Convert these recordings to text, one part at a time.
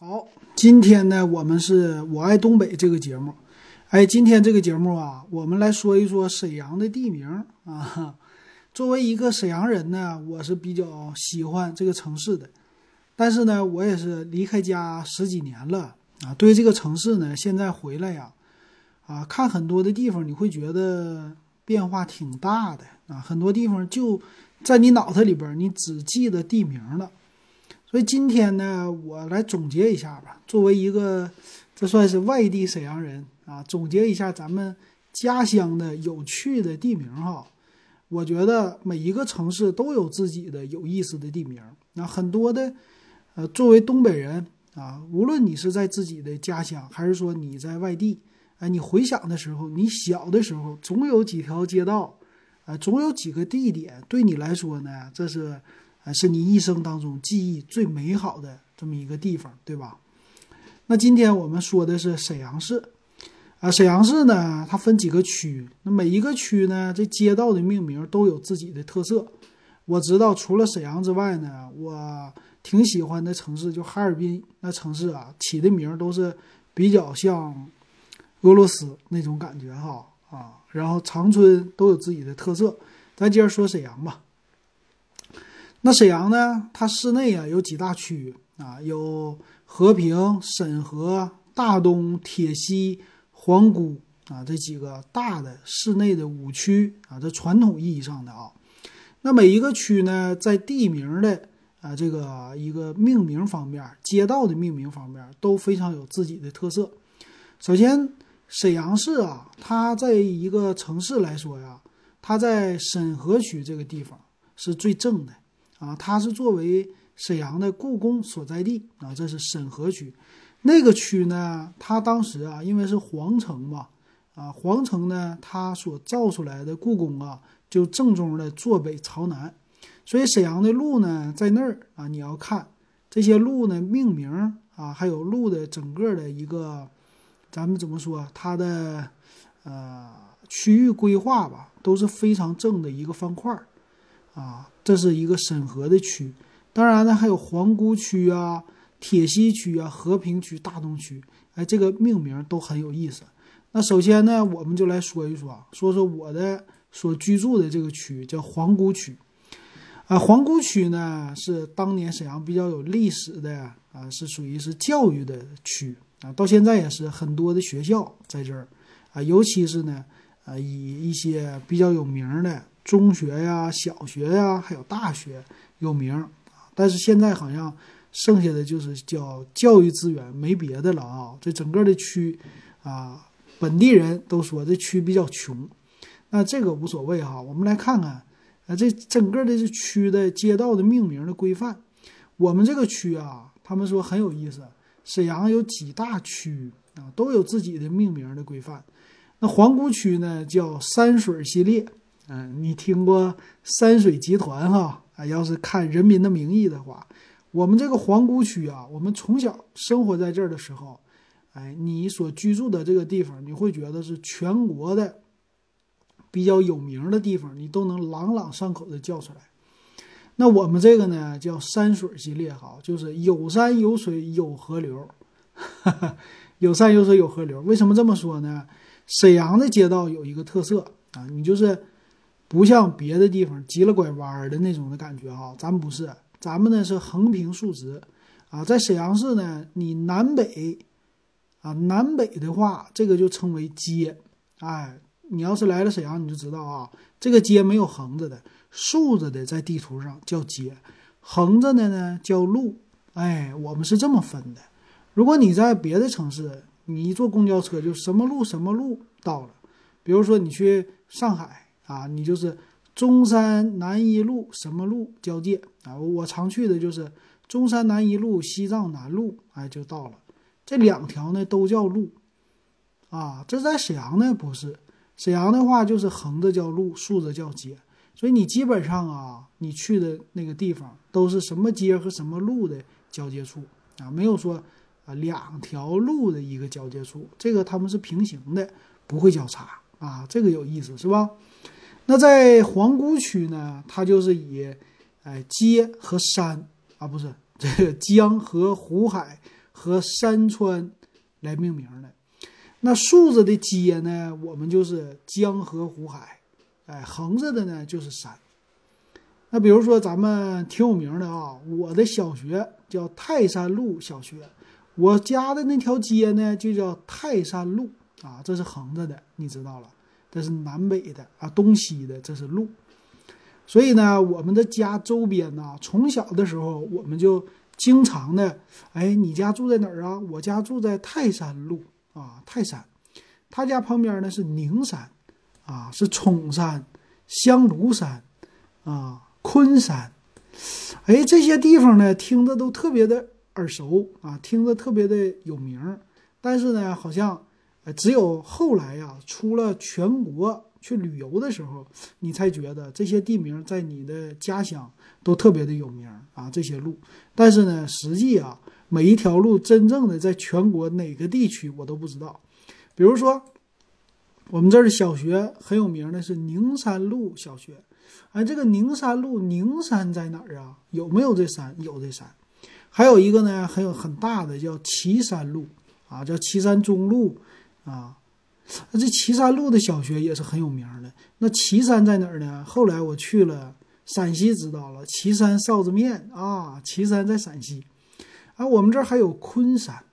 好，今天呢，我们是我爱东北这个节目。哎，今天这个节目啊，我们来说一说沈阳的地名啊。作为一个沈阳人呢，我是比较喜欢这个城市的。但是呢，我也是离开家十几年了啊，对这个城市呢，现在回来呀，啊，看很多的地方，你会觉得变化挺大的啊。很多地方就在你脑袋里边，你只记得地名了。所以今天呢，我来总结一下吧。作为一个，这算是外地沈阳人啊，总结一下咱们家乡的有趣的地名哈。我觉得每一个城市都有自己的有意思的地名。那很多的，呃，作为东北人啊，无论你是在自己的家乡，还是说你在外地，哎，你回想的时候，你小的时候总有几条街道，啊，总有几个地点，对你来说呢，这是。是你一生当中记忆最美好的这么一个地方，对吧？那今天我们说的是沈阳市，啊，沈阳市呢，它分几个区，那每一个区呢，这街道的命名都有自己的特色。我知道，除了沈阳之外呢，我挺喜欢的城市就哈尔滨，那城市啊，起的名都是比较像俄罗斯那种感觉哈啊。然后长春都有自己的特色。咱接着说沈阳吧。那沈阳呢？它市内啊有几大区啊，有和平、沈河、大东、铁西、皇姑啊这几个大的市内的五区啊，这传统意义上的啊。那每一个区呢，在地名的啊这个一个命名方面，街道的命名方面都非常有自己的特色。首先，沈阳市啊，它在一个城市来说呀，它在沈河区这个地方是最正的。啊，它是作为沈阳的故宫所在地啊，这是沈河区。那个区呢，它当时啊，因为是皇城嘛，啊，皇城呢，它所造出来的故宫啊，就正宗的坐北朝南，所以沈阳的路呢，在那儿啊，你要看这些路呢，命名啊，还有路的整个的一个，咱们怎么说，它的呃区域规划吧，都是非常正的一个方块。啊，这是一个审核的区，当然呢，还有皇姑区啊、铁西区啊、和平区、大东区，哎，这个命名都很有意思。那首先呢，我们就来说一说，说说我的所居住的这个区叫皇姑区。啊，皇姑区呢是当年沈阳比较有历史的啊，是属于是教育的区啊，到现在也是很多的学校在这儿啊，尤其是呢，啊，以一些比较有名的。中学呀、小学呀，还有大学有名，但是现在好像剩下的就是叫教育资源，没别的了啊。这整个的区啊，本地人都说这区比较穷，那这个无所谓哈。我们来看看啊，这整个的这区的街道的命名的规范。我们这个区啊，他们说很有意思。沈阳有几大区啊，都有自己的命名的规范。那皇姑区呢，叫山水系列。嗯，你听过山水集团哈？啊，要是看《人民的名义》的话，我们这个皇姑区啊，我们从小生活在这儿的时候，哎，你所居住的这个地方，你会觉得是全国的比较有名的地方，你都能朗朗上口的叫出来。那我们这个呢，叫山水系列哈，就是有山有水有河流，有山有水有河流。为什么这么说呢？沈阳的街道有一个特色啊，你就是。不像别的地方急了拐弯的那种的感觉哈，咱不是，咱们呢是横平竖直，啊，在沈阳市呢，你南北，啊南北的话，这个就称为街，哎，你要是来了沈阳，你就知道啊，这个街没有横着的，竖着的在地图上叫街，横着的呢叫路，哎，我们是这么分的。如果你在别的城市，你一坐公交车就什么路什么路到了，比如说你去上海。啊，你就是中山南一路什么路交界啊？我常去的就是中山南一路、西藏南路，哎，就到了。这两条呢都叫路，啊，这在沈阳呢不是。沈阳的话就是横着叫路，竖着叫街，所以你基本上啊，你去的那个地方都是什么街和什么路的交界处啊，没有说啊两条路的一个交界处，这个他们是平行的，不会交叉啊，这个有意思是吧？那在皇姑区呢，它就是以，哎，街和山啊，不是这个江河湖海和山川来命名的。那竖着的街呢，我们就是江河湖海，哎，横着的呢就是山。那比如说咱们挺有名的啊，我的小学叫泰山路小学，我家的那条街呢就叫泰山路啊，这是横着的，你知道了，这是南北的啊，东西的，这是路。所以呢，我们的家周边呢，从小的时候我们就经常的，哎，你家住在哪儿啊？我家住在泰山路啊，泰山。他家旁边呢是宁山，啊，是崇山、香炉山，啊，昆山。哎，这些地方呢，听着都特别的耳熟啊，听着特别的有名。但是呢，好像，只有后来呀，出了全国。去旅游的时候，你才觉得这些地名在你的家乡都特别的有名啊。这些路，但是呢，实际啊，每一条路真正的在全国哪个地区我都不知道。比如说，我们这儿的小学很有名的是宁山路小学，哎，这个宁山路，宁山在哪儿啊？有没有这山？有这山。还有一个呢，很有很大的叫岐山路啊，叫岐山中路啊。那这岐山路的小学也是很有名的。那岐山在哪儿呢？后来我去了陕西，知道了岐山臊子面啊。岐山在陕西，啊，我们这儿还有昆山，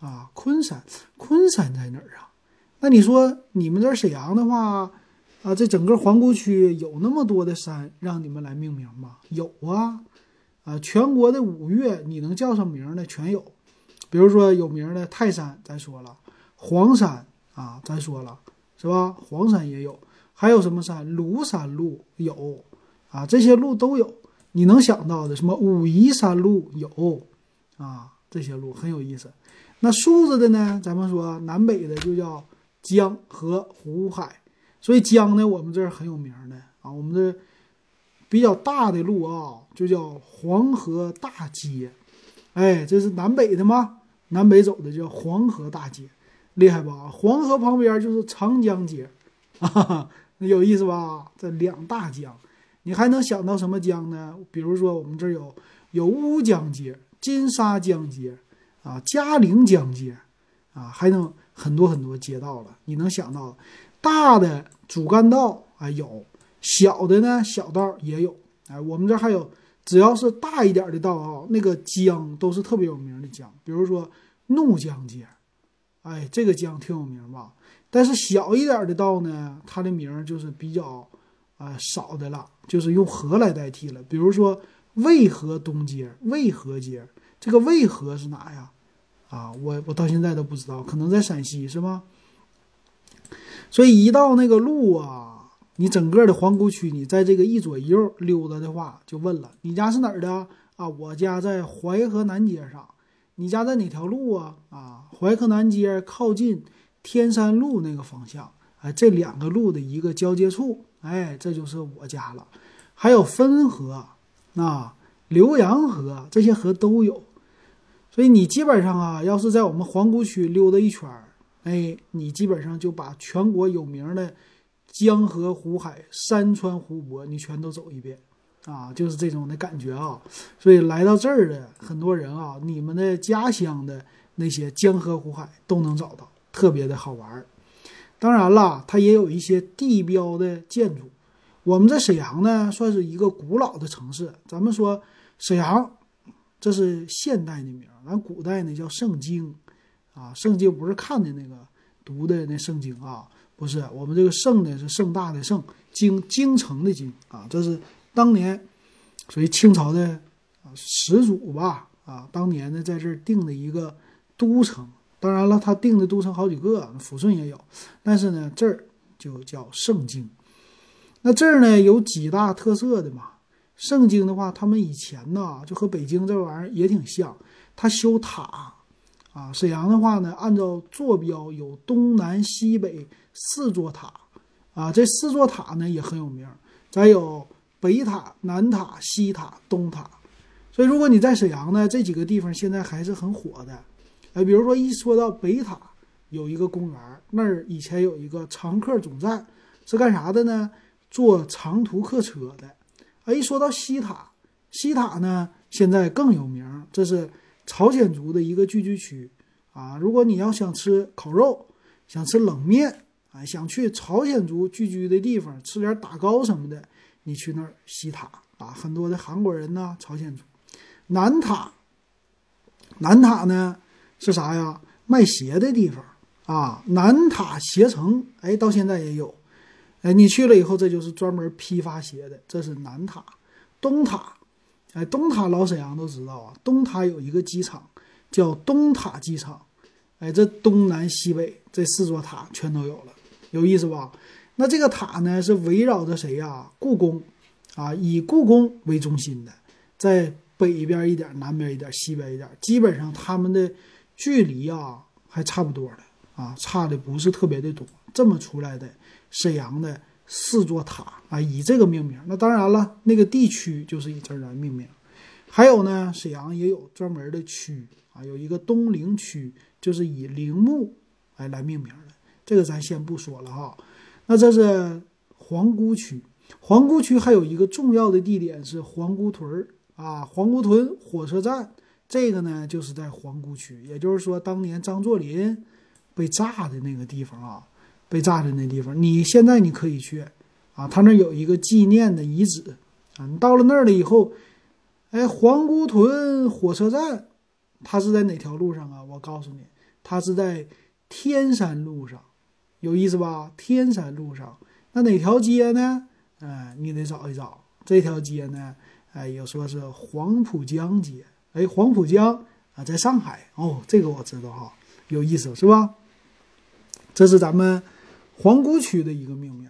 啊，昆山，昆山在哪儿啊？那你说你们这沈阳的话，啊，这整个皇姑区有那么多的山让你们来命名吗？有啊，啊，全国的五岳你能叫上名的全有，比如说有名的泰山，咱说了黄山。啊，咱说了是吧？黄山也有，还有什么山？庐山路有，啊，这些路都有。你能想到的什么？武夷山路有，啊，这些路很有意思。那竖着的呢？咱们说南北的就叫江河湖海。所以江呢，我们这儿很有名的啊。我们这比较大的路啊，就叫黄河大街。哎，这是南北的吗？南北走的叫黄河大街。厉害吧？黄河旁边就是长江街，啊，那有意思吧？这两大江，你还能想到什么江呢？比如说我们这有有乌江街、金沙江街，啊，嘉陵江街，啊，还能很多很多街道了。你能想到大的主干道啊有，小的呢小道也有。哎，我们这还有，只要是大一点的道啊，那个江都是特别有名的江，比如说怒江街。哎，这个江挺有名吧？但是小一点的道呢，它的名就是比较啊少的了，就是用河来代替了。比如说渭河东街、渭河街，这个渭河是哪呀？啊，我我到现在都不知道，可能在陕西是吗？所以一到那个路啊，你整个的皇姑区，你在这个一左一右溜达的话，就问了，你家是哪儿的啊？我家在淮河南街上。你家在哪条路啊？啊，淮河南街靠近天山路那个方向，哎，这两个路的一个交接处，哎，这就是我家了。还有汾河，啊，浏阳河，这些河都有。所以你基本上啊，要是在我们皇姑区溜达一圈儿，哎，你基本上就把全国有名的江河湖海、山川湖泊，你全都走一遍。啊，就是这种的感觉啊，所以来到这儿的很多人啊，你们的家乡的那些江河湖海都能找到，特别的好玩儿。当然了，它也有一些地标的建筑。我们在沈阳呢，算是一个古老的城市。咱们说沈阳，这是现代的名，咱古代呢叫圣经啊。圣经不是看的那个读的那圣经啊，不是。我们这个圣呢是盛大的盛，京京城的京啊，这是。当年，属于清朝的啊始祖吧啊，当年呢在这儿定的一个都城。当然了，他定的都城好几个，抚顺也有，但是呢这儿就叫盛京。那这儿呢有几大特色的嘛？盛京的话，他们以前呢就和北京这玩意儿也挺像，他修塔啊。沈阳的话呢，按照坐标有东南西北四座塔啊，这四座塔呢也很有名。再有。北塔、南塔、西塔、东塔，所以如果你在沈阳呢，这几个地方现在还是很火的。哎，比如说一说到北塔，有一个公园，那儿以前有一个常客总站，是干啥的呢？坐长途客车的。哎，一说到西塔，西塔呢现在更有名，这是朝鲜族的一个聚居区啊。如果你要想吃烤肉，想吃冷面，啊，想去朝鲜族聚居的地方吃点打糕什么的，你去那儿西塔啊，很多的韩国人呢，朝鲜族。南塔，南塔呢是啥呀？卖鞋的地方啊，南塔鞋城，哎，到现在也有。哎，你去了以后，这就是专门批发鞋的，这是南塔。东塔，哎，东塔老沈阳都知道啊，东塔有一个机场叫东塔机场，哎，这东南西北这四座塔全都有了，有意思吧？那这个塔呢是围绕着谁呀？故宫啊，以故宫为中心的，在北边一点，南边一点，西边一点，基本上他们的距离啊还差不多的啊，差的不是特别的多，这么出来的。沈阳的四座塔啊，以这个命名。那当然了，那个地区就是以这来命名。还有呢，沈阳也有专门的区啊，有一个东陵区，就是以陵墓哎来命名的。这个咱先不说了哈。那这是皇姑区，皇姑区还有一个重要的地点是皇姑屯儿。啊，皇姑屯火车站，这个呢就是在皇姑区，也就是说当年张作霖被炸的那个地方啊。被炸的那地方，你现在你可以去，啊，他那有一个纪念的遗址，啊，你到了那儿了以后，哎，皇姑屯火车站，它是在哪条路上啊？我告诉你，它是在天山路上，有意思吧？天山路上，那哪条街呢？哎，你得找一找这条街呢。哎，有说是黄浦江街，哎，黄浦江啊，在上海哦，这个我知道哈，有意思是吧？这是咱们。皇姑区的一个命名，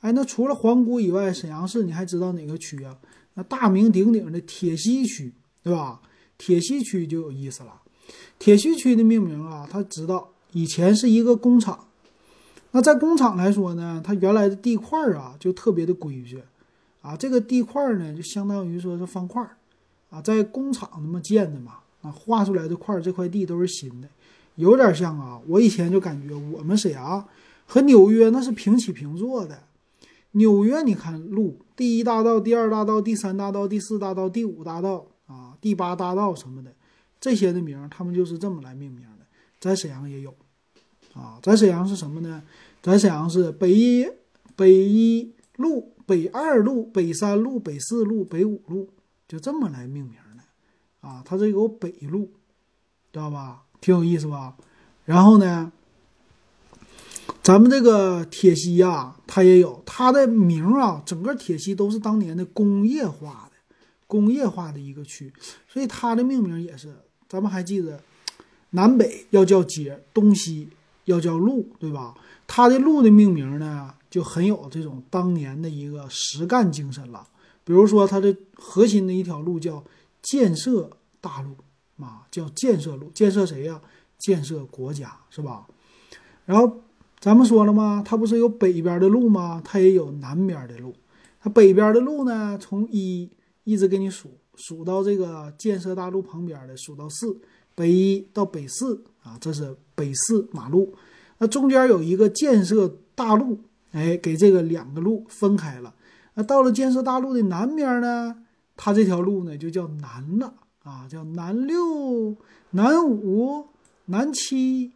哎，那除了皇姑以外，沈阳市你还知道哪个区啊？那大名鼎鼎的铁西区，对吧？铁西区就有意思了。铁西区的命名啊，他知道以前是一个工厂，那在工厂来说呢，它原来的地块啊就特别的规矩啊，这个地块呢就相当于说是方块啊，在工厂那么建的嘛，啊，画出来的块这块地都是新的，有点像啊，我以前就感觉我们沈阳。和纽约那是平起平坐的。纽约，你看路，第一大道、第二大道、第三大道、第四大道、第五大道啊，第八大道什么的，这些的名他们就是这么来命名的。在沈阳也有，啊，在沈阳是什么呢？在沈阳是北一、北一路、北二路、北三路、北四路、北五路，就这么来命名的。啊，它这有北路，知道吧？挺有意思吧？然后呢？咱们这个铁西呀，它也有它的名啊。整个铁西都是当年的工业化的、工业化的一个区，所以它的命名也是。咱们还记得，南北要叫街，东西要叫路，对吧？它的路的命名呢，就很有这种当年的一个实干精神了。比如说，它的核心的一条路叫建设大路啊，叫建设路，建设谁呀？建设国家，是吧？然后。咱们说了吗？它不是有北边的路吗？它也有南边的路。它北边的路呢，从一一直给你数数到这个建设大路旁边的，数到四，北一到北四啊，这是北四马路。那中间有一个建设大路，哎，给这个两个路分开了。那到了建设大路的南边呢，它这条路呢就叫南了啊，叫南六、南五、南七。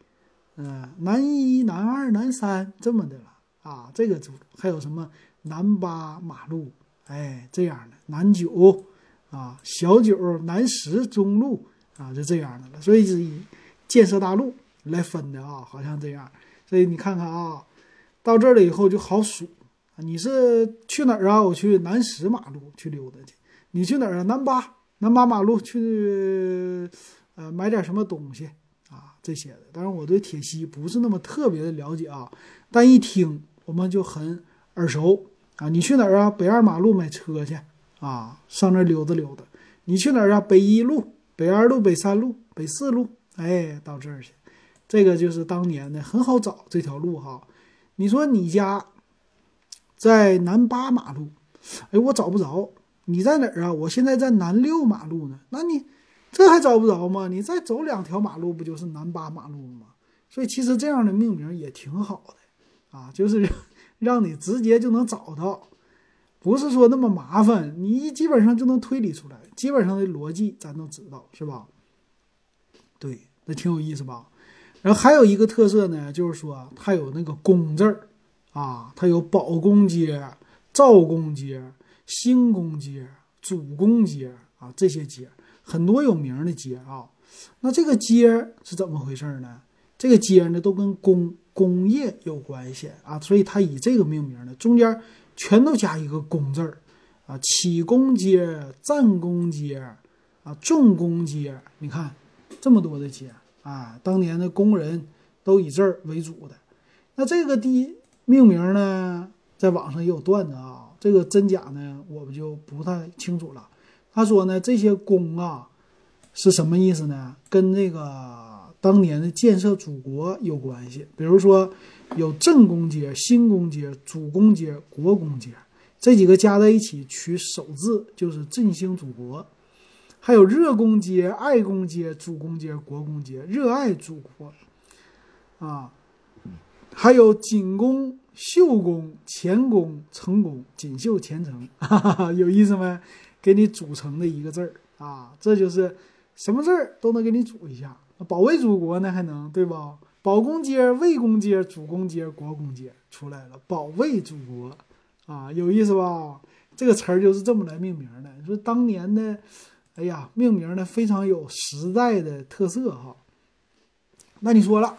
嗯，南一、南二、南三这么的了啊，这个就还有什么南八马路，哎，这样的南九啊，小九、南十中路啊，就这样的了。所以是以建设大路来分的啊，好像这样。所以你看看啊，到这儿了以后就好数。你是去哪儿啊？我去南十马路去溜达去。你去哪儿啊？南八，南八马路去，呃，买点什么东西啊。这些的，当然我对铁西不是那么特别的了解啊，但一听我们就很耳熟啊。你去哪儿啊？北二马路买车去啊，上那溜达溜达。你去哪儿啊？北一路、北二路、北三路、北四路，哎，到这儿去。这个就是当年的很好找这条路哈。你说你家在南八马路，哎，我找不着。你在哪儿啊？我现在在南六马路呢。那你。这还找不着吗？你再走两条马路，不就是南八马路了吗？所以其实这样的命名也挺好的，啊，就是让你直接就能找到，不是说那么麻烦，你基本上就能推理出来，基本上的逻辑咱都知道，是吧？对，那挺有意思吧？然后还有一个特色呢，就是说它有那个公字儿啊，它有保公街、赵公街、兴公街、主公街啊这些街，很多有名的街啊。那这个街是怎么回事呢？这个街呢都跟工工业有关系啊，所以它以这个命名的，中间全都加一个工字儿啊，启功街、战功街啊、重工街，你看这么多的街。啊，当年的工人都以这儿为主的。那这个地命名呢，在网上也有段子啊，这个真假呢，我们就不太清楚了。他说呢，这些工啊，是什么意思呢？跟那个当年的建设祖国有关系。比如说，有正工街、新工街、主工街、国工街这几个加在一起取首字，就是振兴祖国。还有热公街、爱公街、主公街、国公街，热爱祖国啊！还有锦公、绣公、前公、成公、锦绣前程，哈哈，有意思没？给你组成的一个字儿啊，这就是什么字儿都能给你组一下。保卫祖国呢，还能对吧？保公街、卫公街、主公街、国公街出来了，保卫祖国啊，有意思吧？这个词儿就是这么来命名的。说当年的。哎呀，命名呢非常有时代的特色哈。那你说了，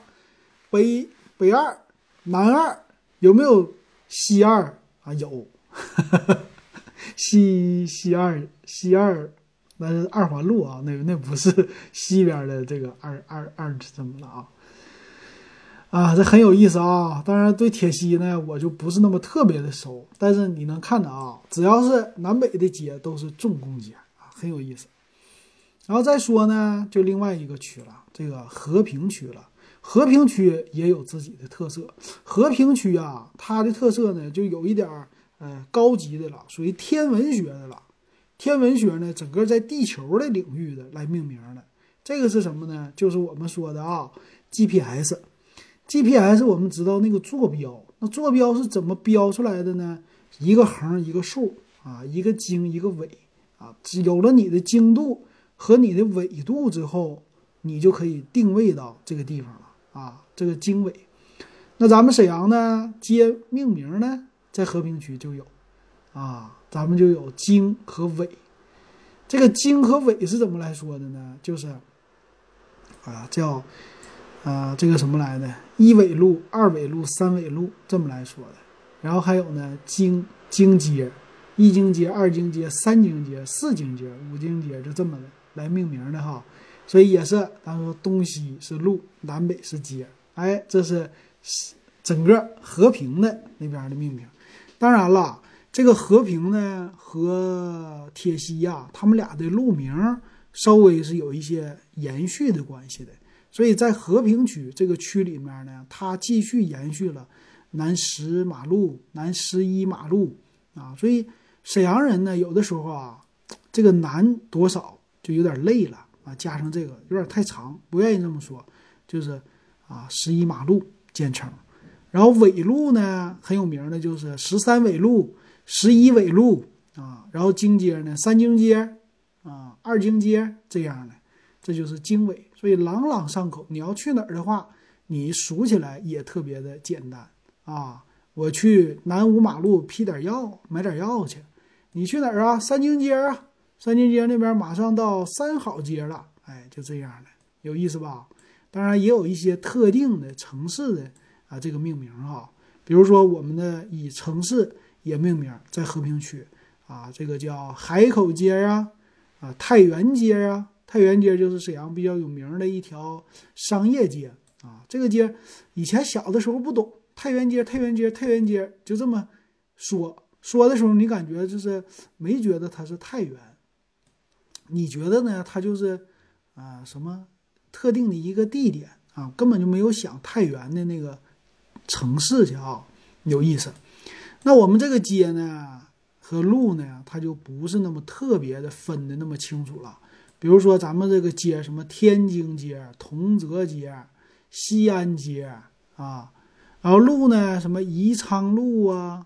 北北二、南二有没有西二啊？有，西西二西二，那是二环路啊，那那不是西边的这个二二二怎么了啊？啊，这很有意思啊。当然，对铁西呢，我就不是那么特别的熟，但是你能看到啊，只要是南北的街都是重工街啊。很有意思，然后再说呢，就另外一个区了，这个和平区了。和平区也有自己的特色。和平区啊，它的特色呢，就有一点儿呃高级的了，属于天文学的了。天文学呢，整个在地球的领域的来命名的。这个是什么呢？就是我们说的啊，GPS。GPS 我们知道那个坐标，那坐标是怎么标出来的呢？一个横一个竖啊，一个经一个纬。啊，有了你的经度和你的纬度之后，你就可以定位到这个地方了啊。这个经纬，那咱们沈阳呢，街命名呢，在和平区就有啊，咱们就有经和纬。这个经和纬是怎么来说的呢？就是啊，叫啊这个什么来的？一纬路、二纬路、三纬路这么来说的。然后还有呢，经经街。一经街、二经街、三经街、四经街、五经街，就这么的来命名的哈，所以也是，咱说东西是路，南北是街，哎，这是整个和平的那边的命名。当然了，这个和平呢和铁西呀，他们俩的路名稍微是有一些延续的关系的，所以在和平区这个区里面呢，它继续延续了南十马路、南十一马路啊，所以。沈阳人呢，有的时候啊，这个南多少就有点累了啊，加上这个有点太长，不愿意这么说，就是啊，十一马路简称。然后纬路呢很有名的，就是十三纬路、十一纬路啊。然后经街呢，三经街啊，二经街这样的，这就是经纬。所以朗朗上口。你要去哪儿的话，你数起来也特别的简单啊。我去南五马路批点药，买点药去。你去哪儿啊？三经街啊，三经街那边马上到三好街了，哎，就这样的，有意思吧？当然也有一些特定的城市的啊，这个命名哈，比如说我们的以城市也命名，在和平区啊，这个叫海口街啊，啊太原街啊，太原街就是沈阳比较有名的一条商业街啊，这个街以前小的时候不懂，太原街，太原街，太原街，就这么说。说的时候，你感觉就是没觉得它是太原，你觉得呢？它就是啊什么特定的一个地点啊，根本就没有想太原的那个城市去啊，有意思。那我们这个街呢和路呢，它就不是那么特别的分的那么清楚了。比如说咱们这个街，什么天津街、同泽街、西安街啊，然后路呢，什么宜昌路啊。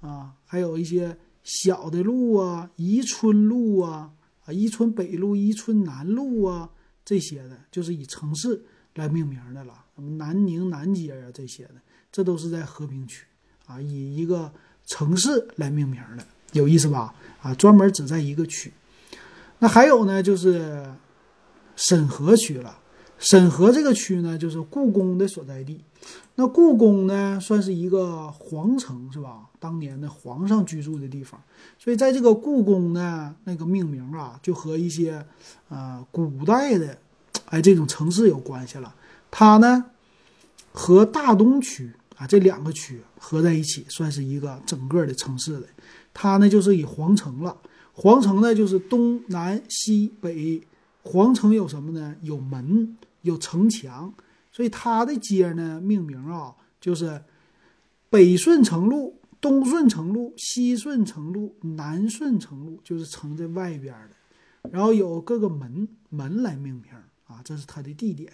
啊，还有一些小的路啊，宜春路啊，啊，宜春北路、宜春南路啊，这些的，就是以城市来命名的了，什么南宁南街啊这些的，这都是在和平区啊，以一个城市来命名的，有意思吧？啊，专门只在一个区。那还有呢，就是沈河区了。沈河这个区呢，就是故宫的所在地。那故宫呢，算是一个皇城，是吧？当年的皇上居住的地方。所以在这个故宫呢，那个命名啊，就和一些呃古代的哎这种城市有关系了。它呢和大东区啊这两个区合在一起，算是一个整个的城市的。它呢就是以皇城了。皇城呢就是东南西北。皇城有什么呢？有门。有城墙，所以它的街呢命名啊，就是北顺城路、东顺城路、西顺城路、南顺城路，就是城在外边的。然后有各个门门来命名啊，这是它的地点。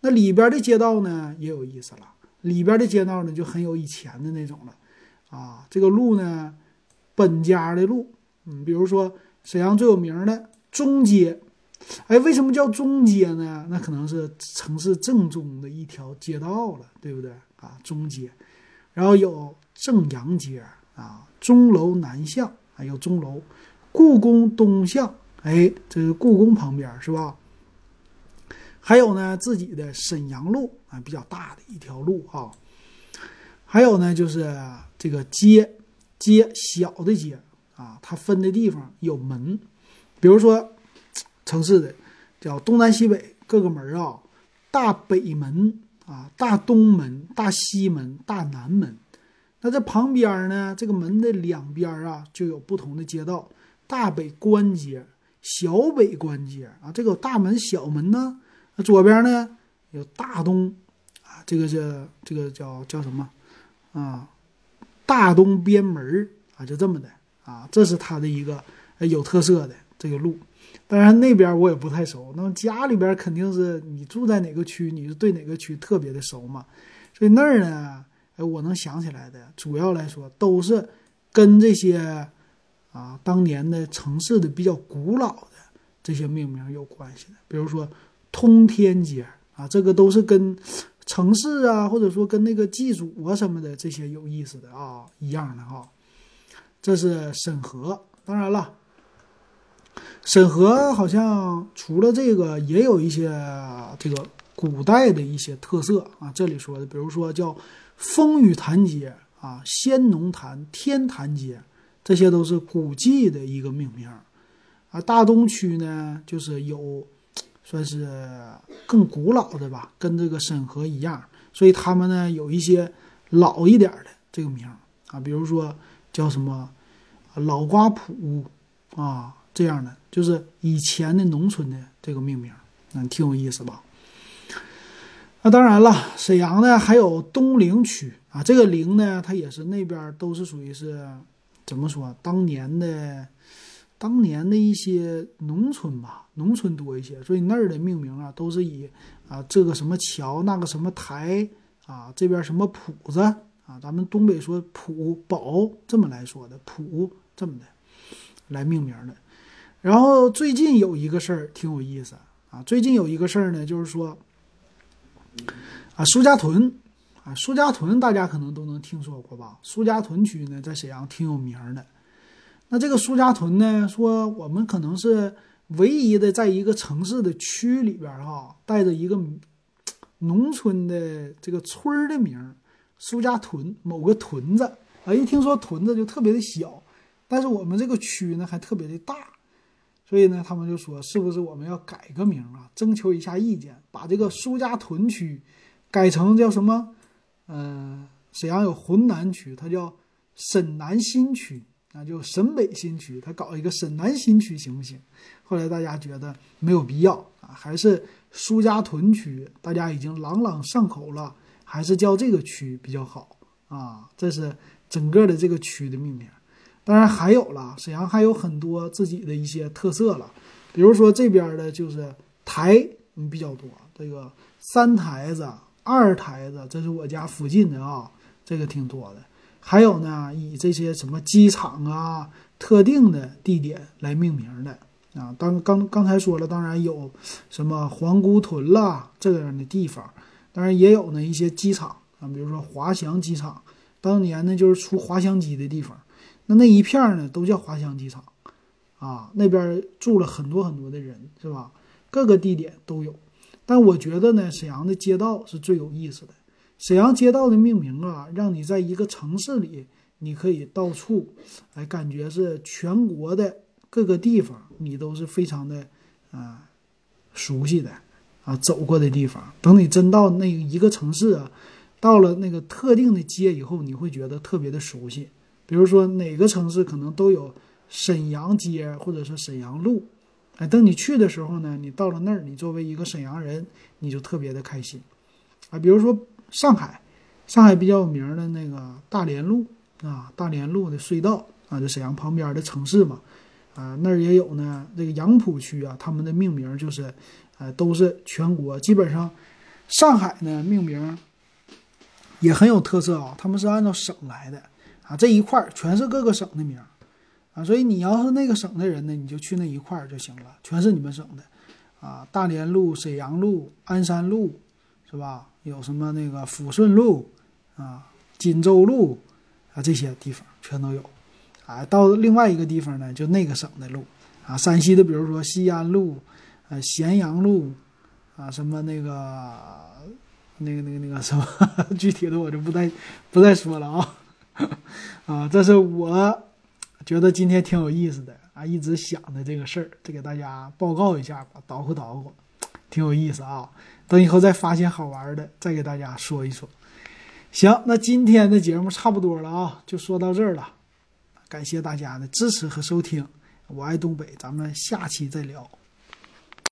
那里边的街道呢也有意思了，里边的街道呢就很有以前的那种了啊。这个路呢，本家的路，嗯，比如说沈阳最有名的中街。哎，为什么叫中街呢？那可能是城市正中的一条街道了，对不对啊？中街，然后有正阳街啊，钟楼南巷，还有钟楼，故宫东巷，哎，这是故宫旁边是吧？还有呢，自己的沈阳路啊，比较大的一条路哈。还有呢，就是这个街，街小的街啊，它分的地方有门，比如说。城市的叫东南西北各个门啊，大北门啊，大东门、大西门、大南门。那这旁边呢，这个门的两边啊，就有不同的街道：大北关街、小北关街啊。这个大门、小门呢，那左边呢有大东啊，这个是这个叫叫什么啊？大东边门啊，就这么的啊。这是它的一个有特色的这个路。当然那边我也不太熟，那么家里边肯定是你住在哪个区，你是对哪个区特别的熟嘛。所以那儿呢，哎，我能想起来的，主要来说都是跟这些啊当年的城市的比较古老的这些命名有关系的。比如说通天街啊，这个都是跟城市啊，或者说跟那个祭祖啊什么的这些有意思的啊一样的哈。这是沈河，当然了。沈河好像除了这个，也有一些这个古代的一些特色啊。这里说的，比如说叫风雨潭街啊、仙农潭、天坛街，这些都是古迹的一个命名啊。大东区呢，就是有算是更古老的吧，跟这个沈河一样，所以他们呢有一些老一点的这个名啊，比如说叫什么老瓜铺啊。这样的就是以前的农村的这个命名，那，挺有意思吧？那当然了，沈阳呢还有东陵区啊，这个陵呢，它也是那边都是属于是怎么说？当年的当年的一些农村吧，农村多一些，所以那儿的命名啊，都是以啊这个什么桥，那个什么台啊，这边什么铺子啊，咱们东北说铺堡这么来说的，铺这么的来命名的。然后最近有一个事儿挺有意思啊，最近有一个事儿呢，就是说，啊，苏家屯，啊，苏家屯大家可能都能听说过吧？苏家屯区呢，在沈阳挺有名的。那这个苏家屯呢，说我们可能是唯一的在一个城市的区里边哈，带着一个农村的这个村的名，苏家屯某个屯子啊，一听说屯子就特别的小，但是我们这个区呢还特别的大。所以呢，他们就说，是不是我们要改个名啊？征求一下意见，把这个苏家屯区改成叫什么？嗯，沈阳有浑南区，它叫沈南新区，那就沈北新区，它搞一个沈南新区行不行？后来大家觉得没有必要啊，还是苏家屯区，大家已经朗朗上口了，还是叫这个区比较好啊。这是整个的这个区的命名。当然还有了，沈阳还有很多自己的一些特色了，比如说这边的就是台嗯比较多，这个三台子、二台子，这是我家附近的啊，这个挺多的。还有呢，以这些什么机场啊、特定的地点来命名的啊。当刚刚才说了，当然有什么皇姑屯啦这样的地方，当然也有呢一些机场啊，比如说滑翔机场，当年呢就是出滑翔机的地方，那那一片呢都叫滑翔机场啊，那边住了很多很多的人，是吧？各个地点都有，但我觉得呢，沈阳的街道是最有意思的。沈阳街道的命名啊，让你在一个城市里，你可以到处，哎，感觉是全国的各个地方，你都是非常的啊熟悉的啊走过的地方。等你真到那一个城市啊，到了那个特定的街以后，你会觉得特别的熟悉。比如说哪个城市可能都有沈阳街或者是沈阳路，哎，等你去的时候呢，你到了那儿，你作为一个沈阳人，你就特别的开心啊。比如说。上海，上海比较有名的那个大连路啊，大连路的隧道啊，就沈阳旁边的城市嘛，啊，那儿也有呢。这个杨浦区啊，他们的命名就是，呃，都是全国基本上，上海呢命名也很有特色啊，他们是按照省来的啊，这一块儿全是各个省的名啊，所以你要是那个省的人呢，你就去那一块儿就行了，全是你们省的啊，大连路、沈阳路、鞍山路，是吧？有什么那个抚顺路啊、锦州路啊这些地方全都有，啊，到另外一个地方呢，就那个省的路啊，山西的比如说西安路、呃咸阳路啊，什么那个那个那个那个什么 具体的我就不再不再说了啊 啊，这是我觉得今天挺有意思的啊，一直想的这个事儿，再给大家报告一下吧，捣鼓捣鼓，挺有意思啊。等以后再发现好玩的，再给大家说一说。行，那今天的节目差不多了啊，就说到这儿了。感谢大家的支持和收听，我爱东北，咱们下期再聊。